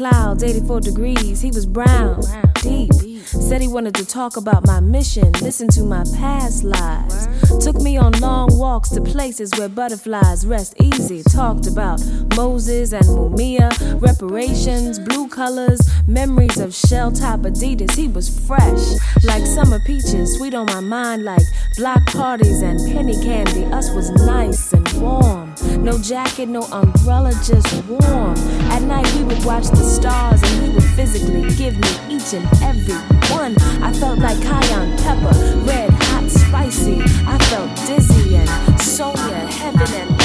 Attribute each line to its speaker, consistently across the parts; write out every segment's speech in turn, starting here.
Speaker 1: clouds, 84 degrees. He was brown, deep. Said he wanted to talk about my mission, listen to my past lives. Took me on long walks to places where butterflies rest easy. Talked about Moses and Mumia, reparations, blue colors, memories of shell top Adidas. He was fresh, like summer peaches, sweet on my mind, like block parties and penny candy. Us was nice and warm. No jacket, no umbrella, just warm. At night we would watch the stars and he would physically give me each and every one. I felt like cayenne pepper, red, hot, spicy. I felt dizzy and Sonia, heaven and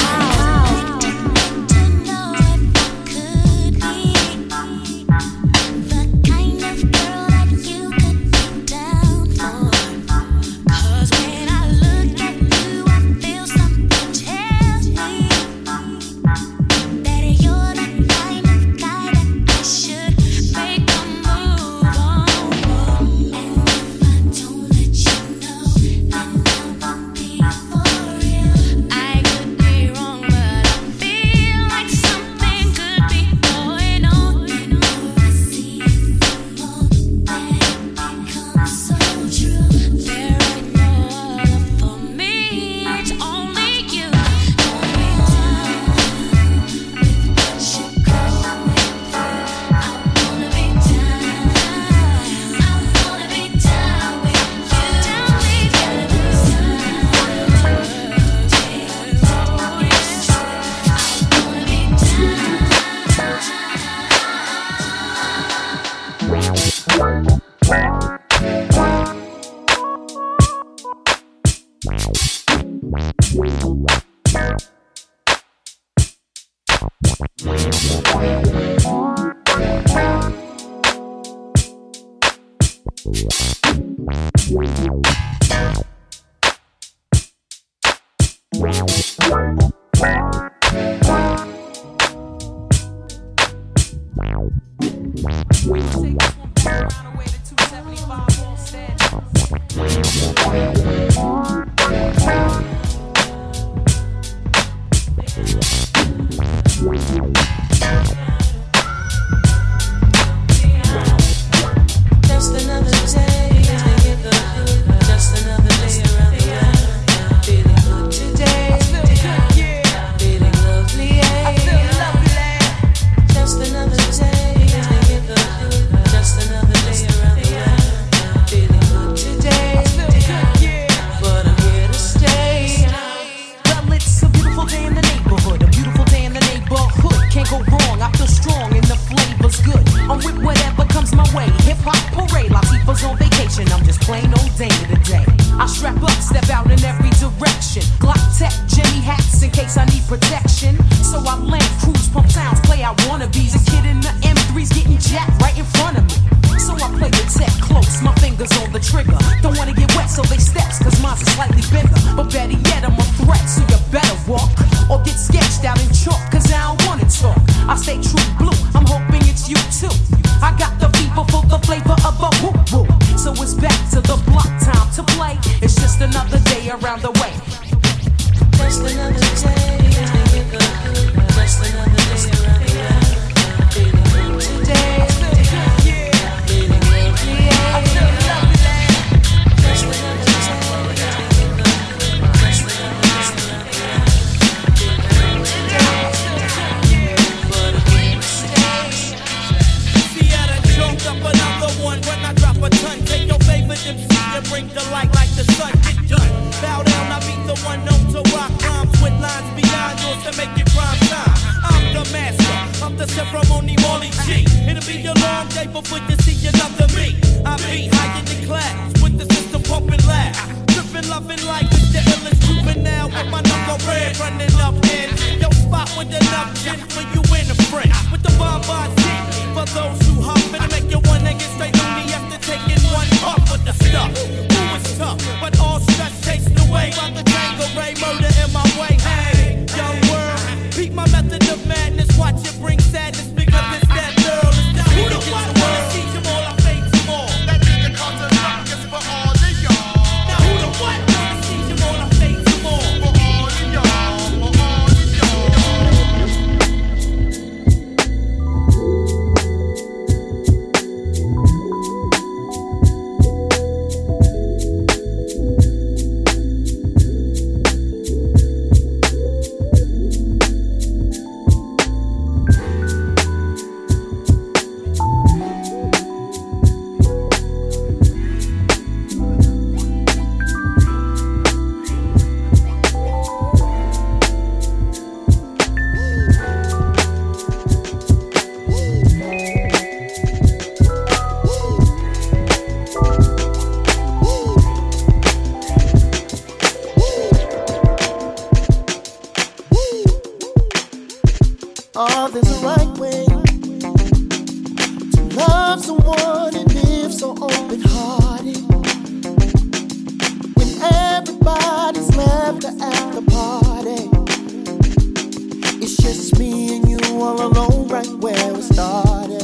Speaker 2: Just me and you all alone, right where we started.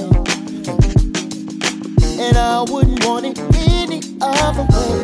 Speaker 2: And I wouldn't want it any other way.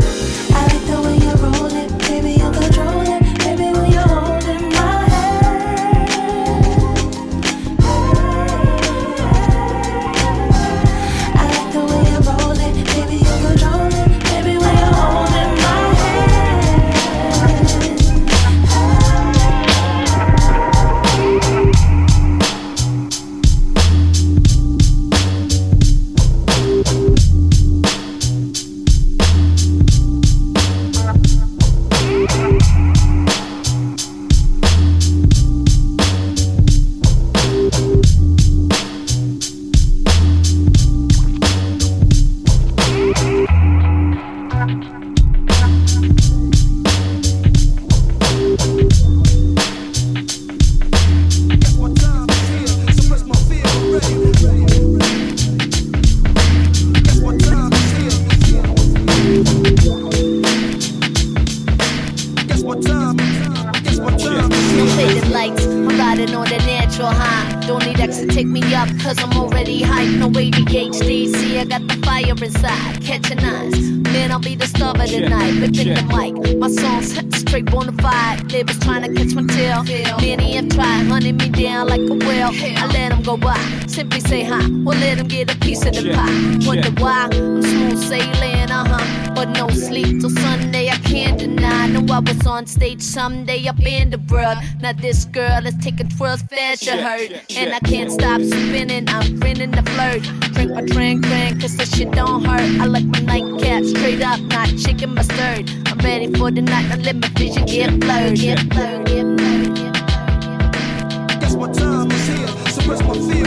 Speaker 2: Say hi. Or let them get a piece of the pie. Wonder why I'm smooth sailing, uh huh. But no sleep till Sunday. I can't deny. Know I was on stage someday up in the world. Now this girl is taking twirls fast, you heard. And I can't stop spinning. I'm grinning the flirt. Drink my drink, drink, cause this shit don't hurt. I like my nightcap straight up, not chicken mustard. I'm ready for the night. Now let my vision get blurred, get blurred, get blurred.
Speaker 3: Guess what time is here? Suppress my fear,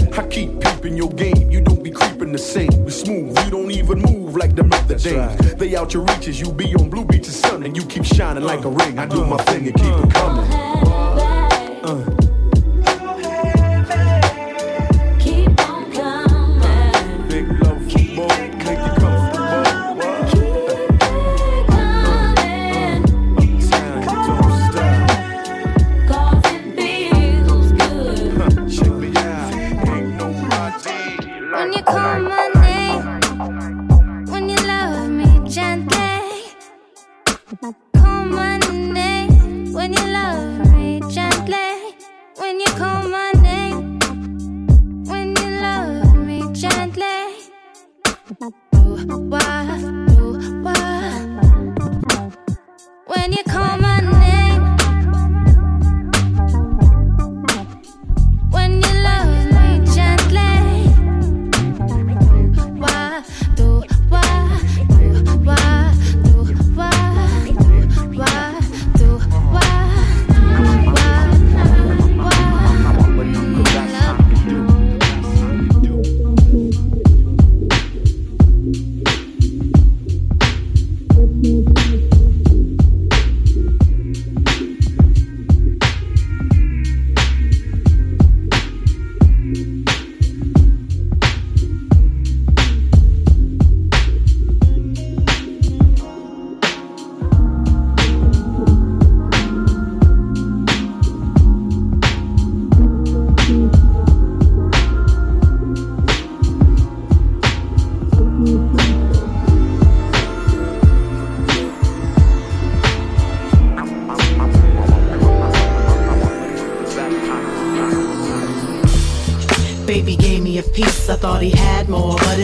Speaker 3: I keep peeping your game, you don't be creeping the same. We smooth, you don't even move like the Mother Dames. Right. They out your reaches, you be on Blue Beach's sun, and you keep shining like a ring. I do my thing and keep it coming.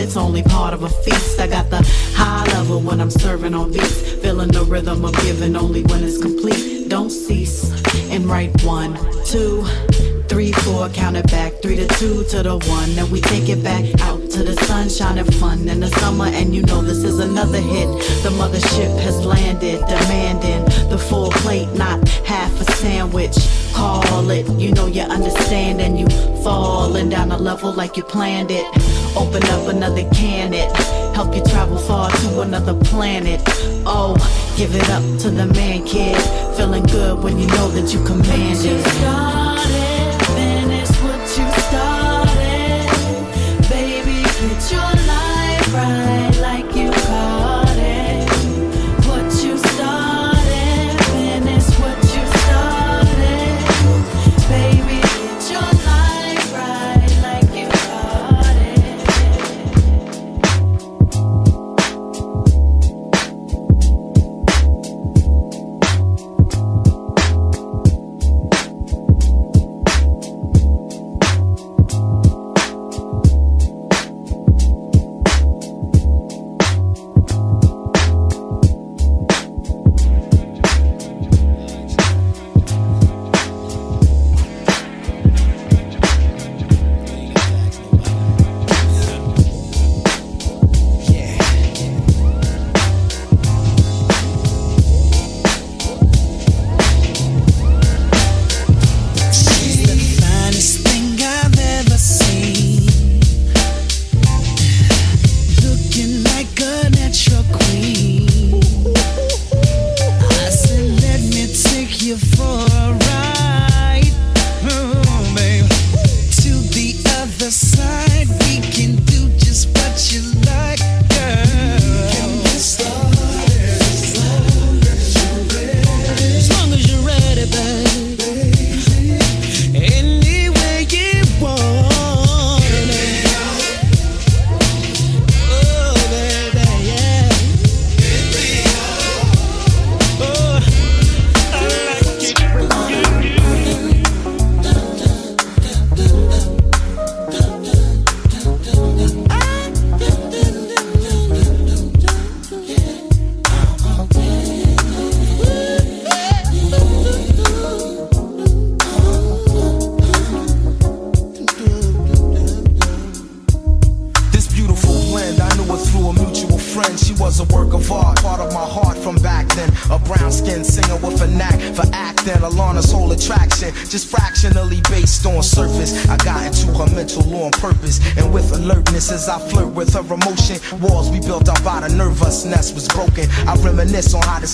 Speaker 3: it's
Speaker 4: only part of a feast. I got the high level when I'm serving on beats, feeling the rhythm of giving only when it's complete. Don't cease and write one, two three, four, count it back, three to two to the one. and we take it back out to the sunshine and fun in the summer, and you know this
Speaker 5: is another hit. The mothership has landed, demanding the full plate, not half a sandwich. Call it, you know you understand, and you falling down a level like you planned it. Open up another can it. Help you travel far to another planet. Oh, give it up to the man kid. Feeling good when you know that you command it. Started, finish what you started. Baby, get your life right.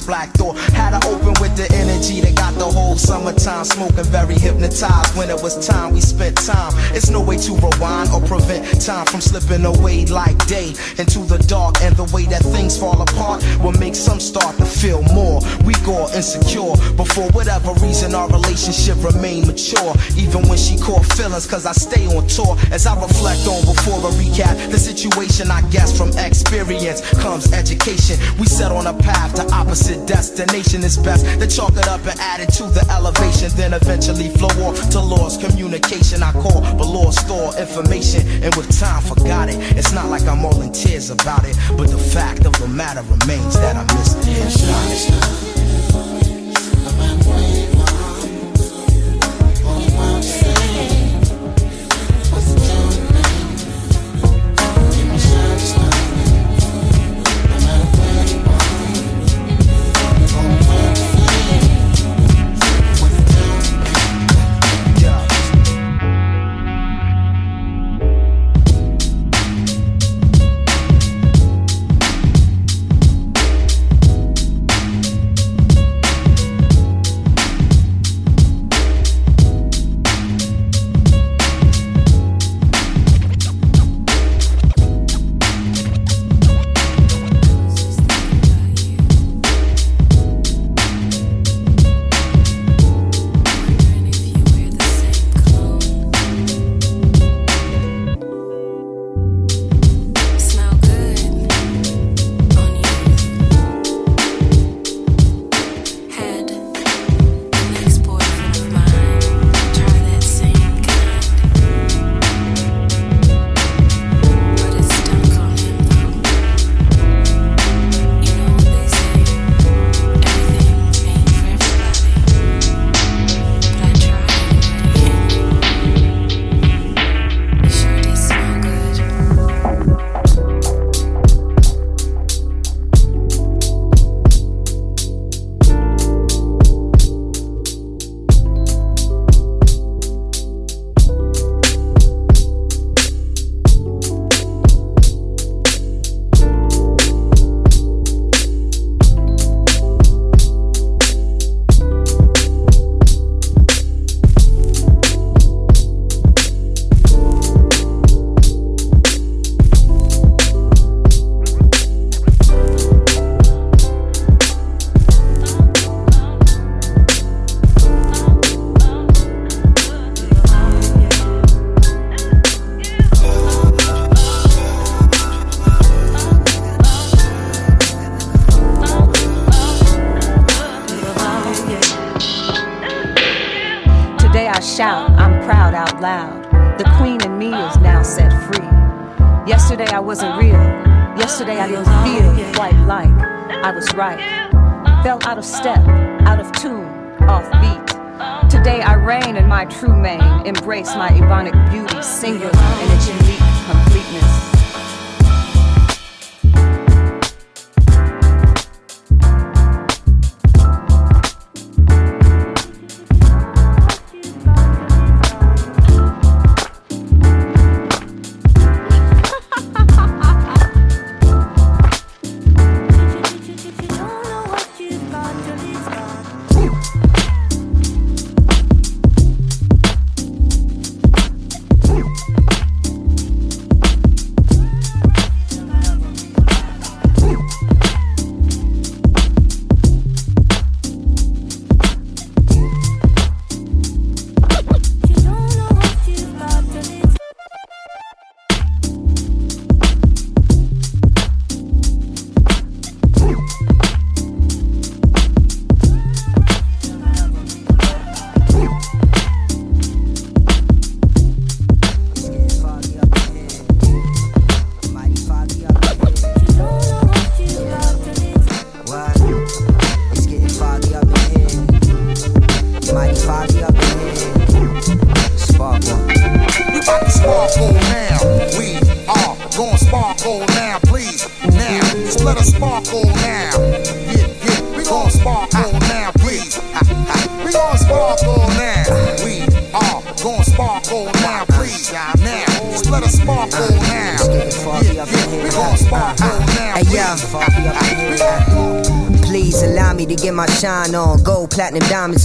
Speaker 4: Black door had to open with the energy that got the whole summertime smoking, very hypnotized. When it was time, we spent time. It's no way to rewind or prevent time from slipping away like day into the dark, and the way that things fall apart will make some start to feel more weak or insecure. But for whatever reason, our relationship remained mature. Even when she caught feelings, cause I stay on tour. As I reflect on before a recap, the situation I guess from experience comes education. We set on a path to opposite destination. It's best to chalk it up and add it to the elevation. Then eventually flow off to lost communication. I call, but lost store information. And with time, forgot it. It's not like I'm all in tears about it. But the fact of the matter remains that I missed it.
Speaker 6: Let us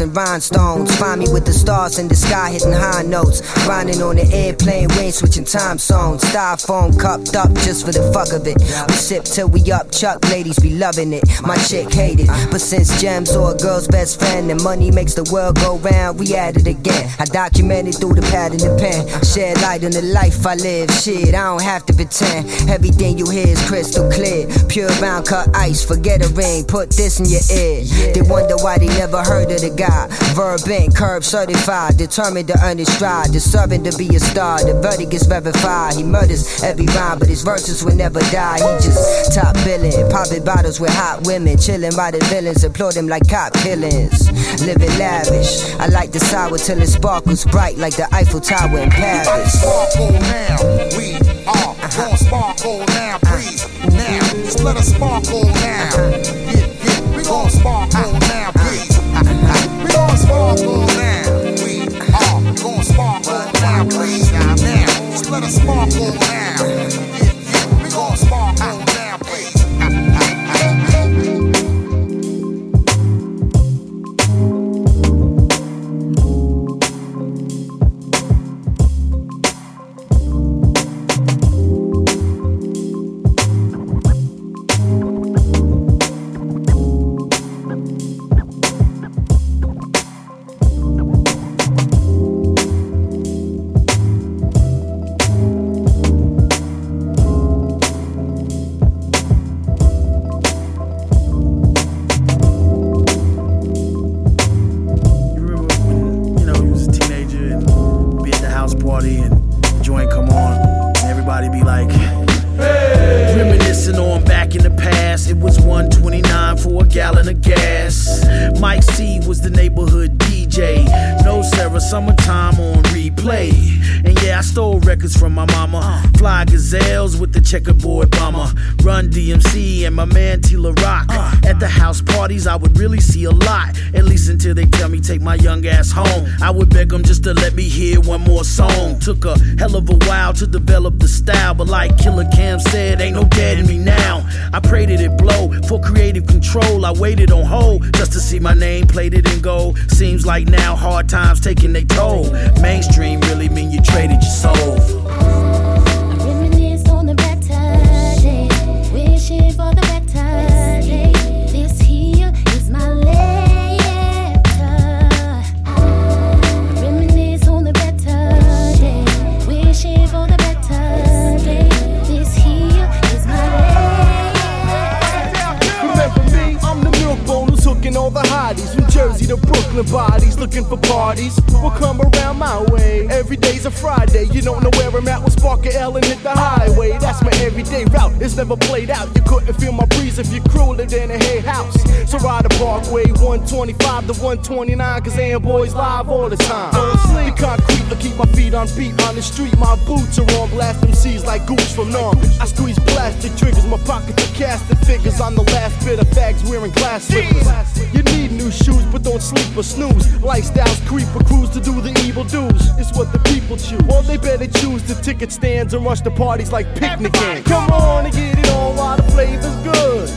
Speaker 7: and rhinestones. Find me with the stars in the sky hitting high notes. Grinding on the airplane, rain switching time zones. Styrofoam cupped up just for the fuck of it. We sip till we up, Chuck ladies be loving it. My chick hate it, but since gems or a girl's best friend and money makes the world go round, we at it again. I documented through the pad and the pen. Shed light on the life I live. Shit, I don't have to pretend. Everything you hear is crystal clear. Pure round cut ice, forget a ring. Put this in your ear. They wonder why they never heard of the guy. Verb bent, curb certified, determined to earn his stride, deserving to be a star. The verdict is verified. He murders every rhyme, but his verses will never die. He just top billing, popping bottles with hot women, chilling by the villains, applaud them like cop killings. Living lavish, I like the sour till it sparkles bright like the Eiffel Tower in Paris.
Speaker 6: Sparkle now, we are gon' sparkle now, please. Now, just let us sparkle now. Yeah, yeah, we gon' sparkle now, please. We gon' sparkle now, please. Now, just let us sparkle now.
Speaker 8: Stole records from my mama. Fly gazelles with the checkerboard bomber. Run DMC and my man T La Rock. At the house parties, I would really see a lot. At least until they tell me take my young ass home. I would beg them just to let me hear one more song. Took a hell of a while to develop the style, but like Killer Cam said, ain't no dead in me now. I prayed that it blow for creative control. I waited on hold just to see my name plated in gold. Seems like now hard times taking their toll. Mainstream really mean you traded your soul.
Speaker 9: Reminisce on the better days, wishing for the better
Speaker 10: Jersey to Brooklyn bodies, looking for parties. Will come around my way. Every day's a Friday. You don't know where I'm at. We'll spark a L and hit the highway. That's my everyday route. It's never played out. You couldn't feel my breeze if your crew lived in a hay house. So ride the Parkway 125 to 129, cause AM boys live all the time. The concrete to keep my feet on beat on the street. My boots are on blast seas like gooch from Norm. I squeeze plastic triggers, my pockets are casting figures. I'm the last bit of bags wearing glass slippers. You need new shoes, but don't sleep or snooze. Lifestyles creep or cruise to do the evil do's. It's what the people choose. Or they better choose the ticket stands and rush the parties like picnicking. Come on and get it on while the flavor's good.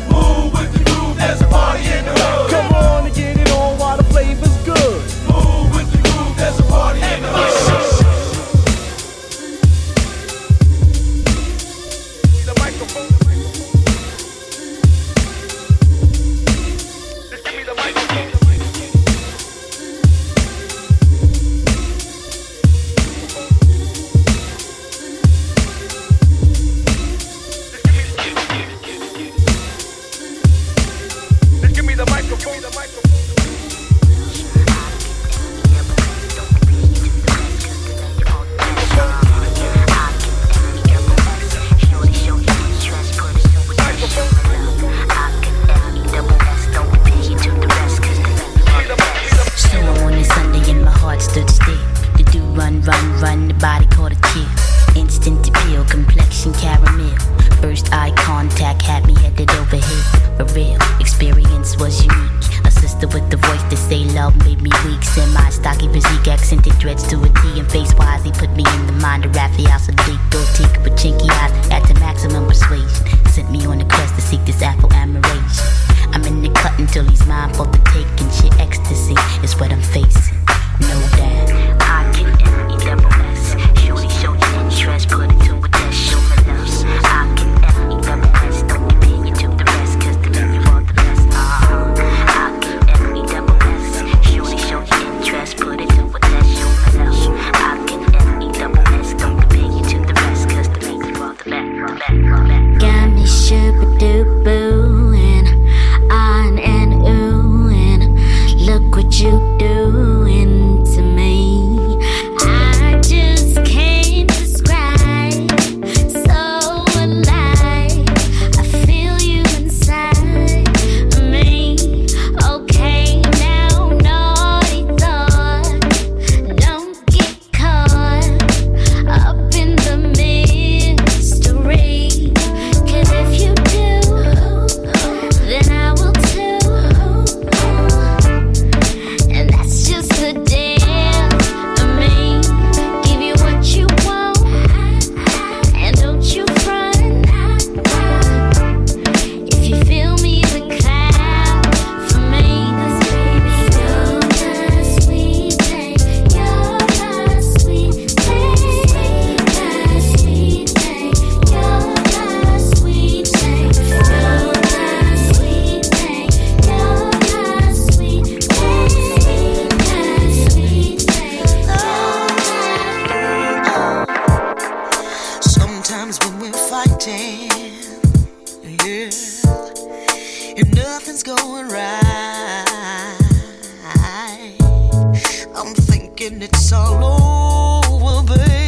Speaker 9: Thinking it's all over, baby.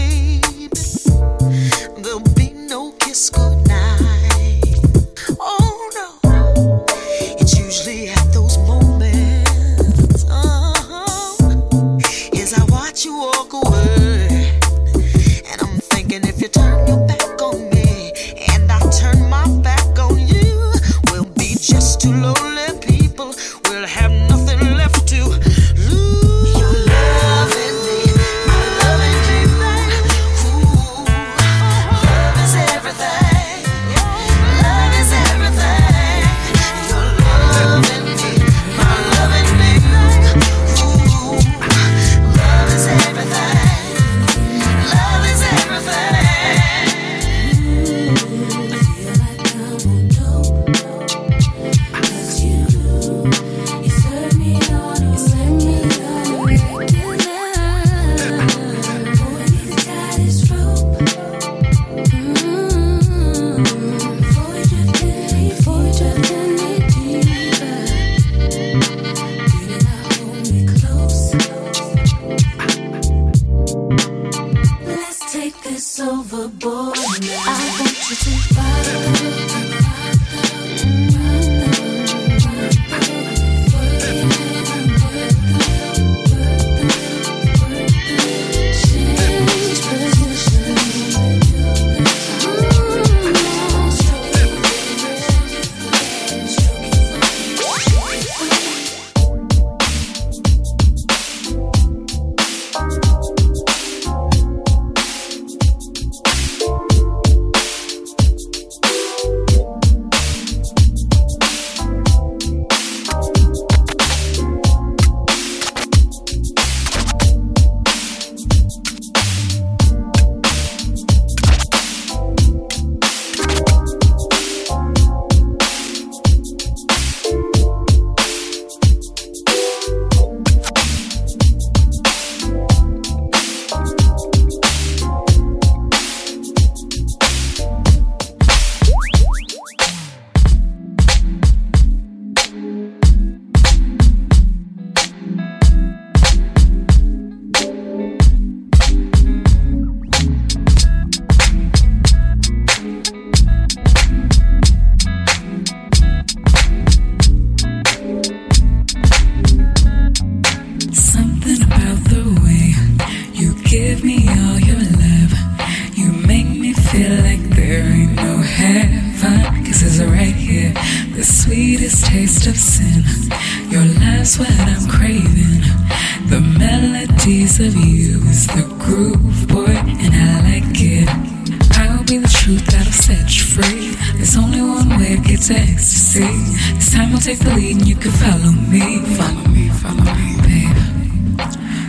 Speaker 11: Ecstasy. This time I'll take the lead and you can follow me. Follow me, follow me, babe.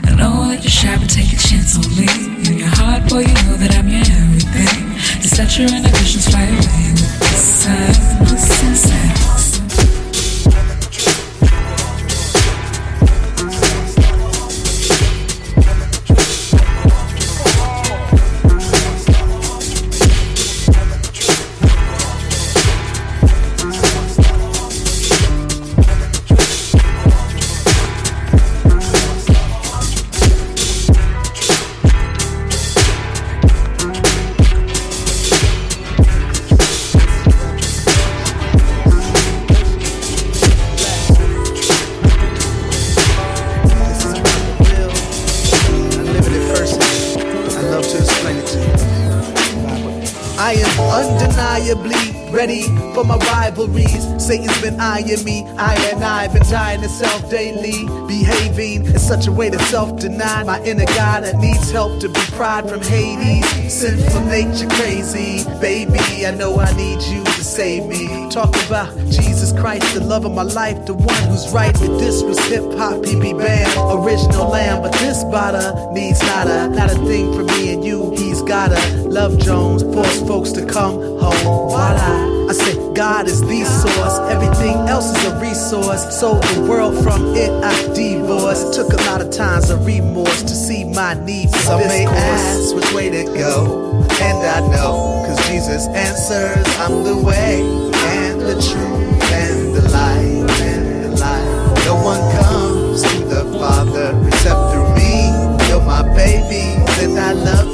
Speaker 11: I know that you're shy, but take a chance on me. In your heart, boy, you know that I'm your everything. Just let your inhibitions fly away with the sun. The
Speaker 12: Satan's been eyeing me. I and I been dying to self daily. Behaving in such a way to self deny my inner God that needs help to be pride from Hades. Sinful nature crazy. Baby, I know I need you to save me. Talk about Jesus Christ, the love of my life, the one who's right. If this was hip hop, be banned. Original lamb, but this bada needs not a, Not a thing for me and you, he's gotta. Love Jones, force folks to come home. Voila. I say God is the source, everything else is a resource. Sold the world from it, I divorced. Took a lot of times of remorse to see my need for Some
Speaker 13: this
Speaker 12: may
Speaker 13: course.
Speaker 12: ask which way to go, and I know, cause Jesus answers, I'm the way and the truth and the life and the life. No one comes to the Father except through me. You're my baby, and I love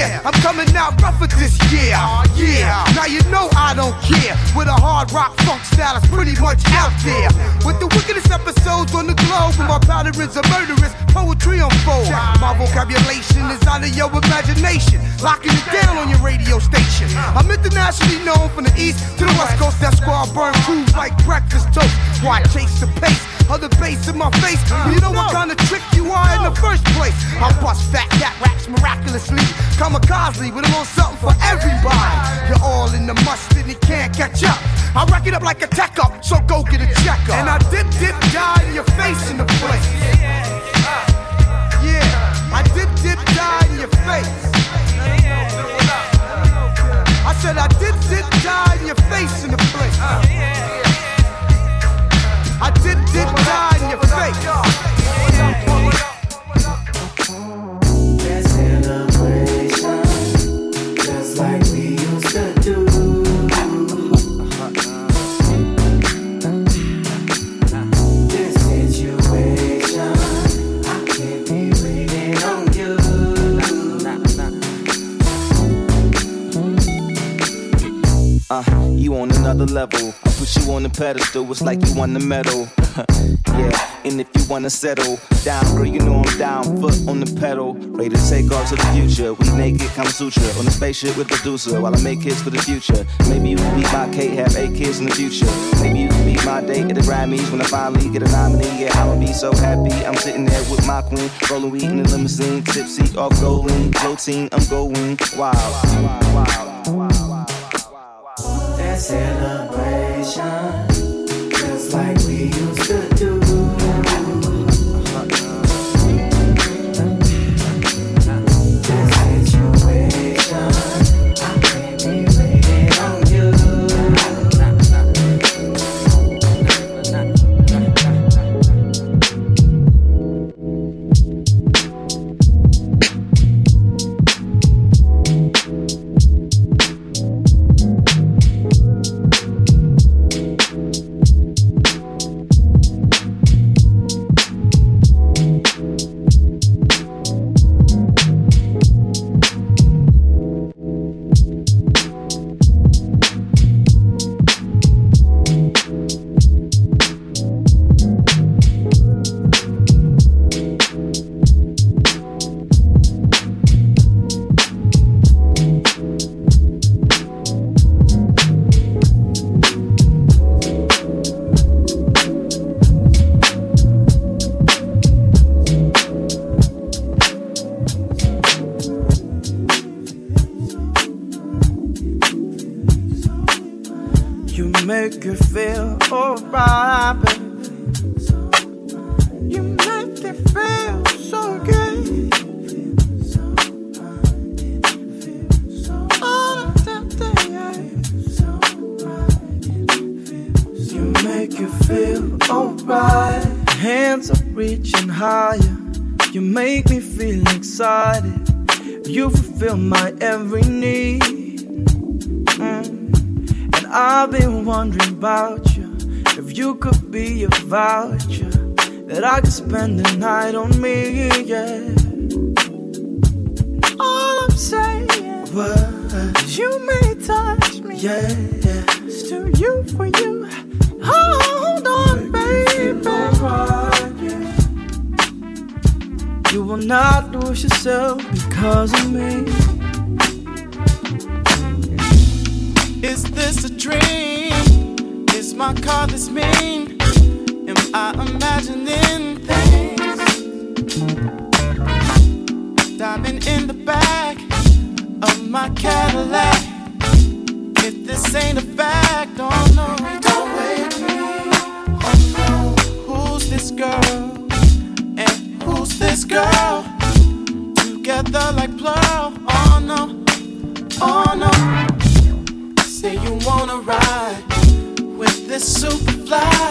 Speaker 12: I'm
Speaker 6: coming out rougher this year. Yeah, now you know I don't care. With a hard rock funk style, it's pretty much out there. With the wickedest episodes on the globe, where my patterns are murderous, poetry unfold. My vocabulation is out of your imagination. Locking it down on your radio station. I'm internationally known from the east to the west coast. That squad burn crews like breakfast toast. Why chase the pace of the bass in my face? You know what kind of trick you are in the first place. I bust fat cat raps miraculously. Kamikaze with a little something for everybody. You're all in the mustard and you can't catch up. I rack it up like a tech up, so go get a checkup. And I dip, dip, die in your face in the place. Yeah, I dip, dip, die in your face. I said I dip, dip, die in your face in the place. I dip, dip, die in your face.
Speaker 14: On
Speaker 15: another level. I put you on the pedestal, it's like you won the medal. yeah, And if you wanna settle down, girl, you know I'm down. Foot on the pedal, ready to take off to the future. We naked, Kama Sutra on a spaceship with producer while I make hits for the future. Maybe you can be my Kate, have eight kids in the future. Maybe you can be my date at the Grammys when I finally get a nominee. Yeah, I'ma be so happy. I'm sitting there with my queen, rolling weed in the limousine, tipsy off golding, protein. I'm going wild.
Speaker 14: Celebration, just like we used to do. You
Speaker 13: make it feel alright, baby. You make it feel so good. You make it feel alright. Hands are reaching higher. You make me feel excited. You fulfill my every need. I've been wondering about you. If you could be a voucher that I could spend the night on me, yeah. All I'm saying, was you may touch me, yeah. Still you for you. Hold on, baby. You will not lose yourself because of me.
Speaker 14: Is this a dream? Is my car this mean? Am I imagining things? Diving in the back of my Cadillac. If this ain't a fact, oh no, don't wake me. Oh no, who's this girl? And who's this girl? Together like plural. Oh no, oh no. Say you wanna ride with this super fly.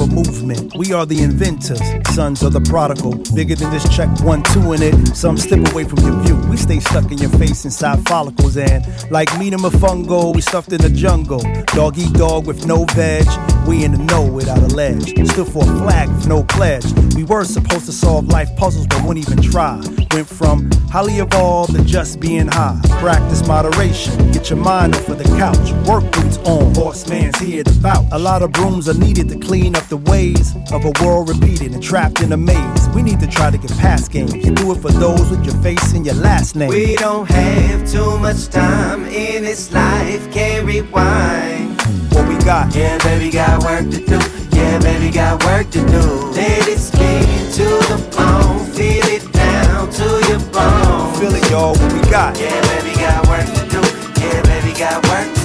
Speaker 9: A
Speaker 16: movement. We are the inventors, sons of the prodigal. Bigger than this check one, two in it. Some slip away from your view. We stay stuck in your face inside follicles. And like meat and fungo, we stuffed in the jungle. Dog eat dog with no veg. We in the know without a ledge. Stood for a flag with no pledge. We were supposed to solve life puzzles, but wouldn't even try. Went from highly evolved to just being high. Practice moderation. Get your mind off of the couch. Work boots on. Horseman's here to bout. A lot of brooms are needed to clean up the ways of a world repeated and trapped in a maze. We need to try to get past games. Do it for those with your face and your last name.
Speaker 17: We don't have too much time in this life, can't rewind.
Speaker 16: What we got?
Speaker 17: Yeah, baby, got work to do. Yeah, baby, got work to do. Let it spin to the bone, feel it down to your bone.
Speaker 16: Feel it, y'all. What we got?
Speaker 17: Yeah, baby, got work to do. Yeah, baby, got work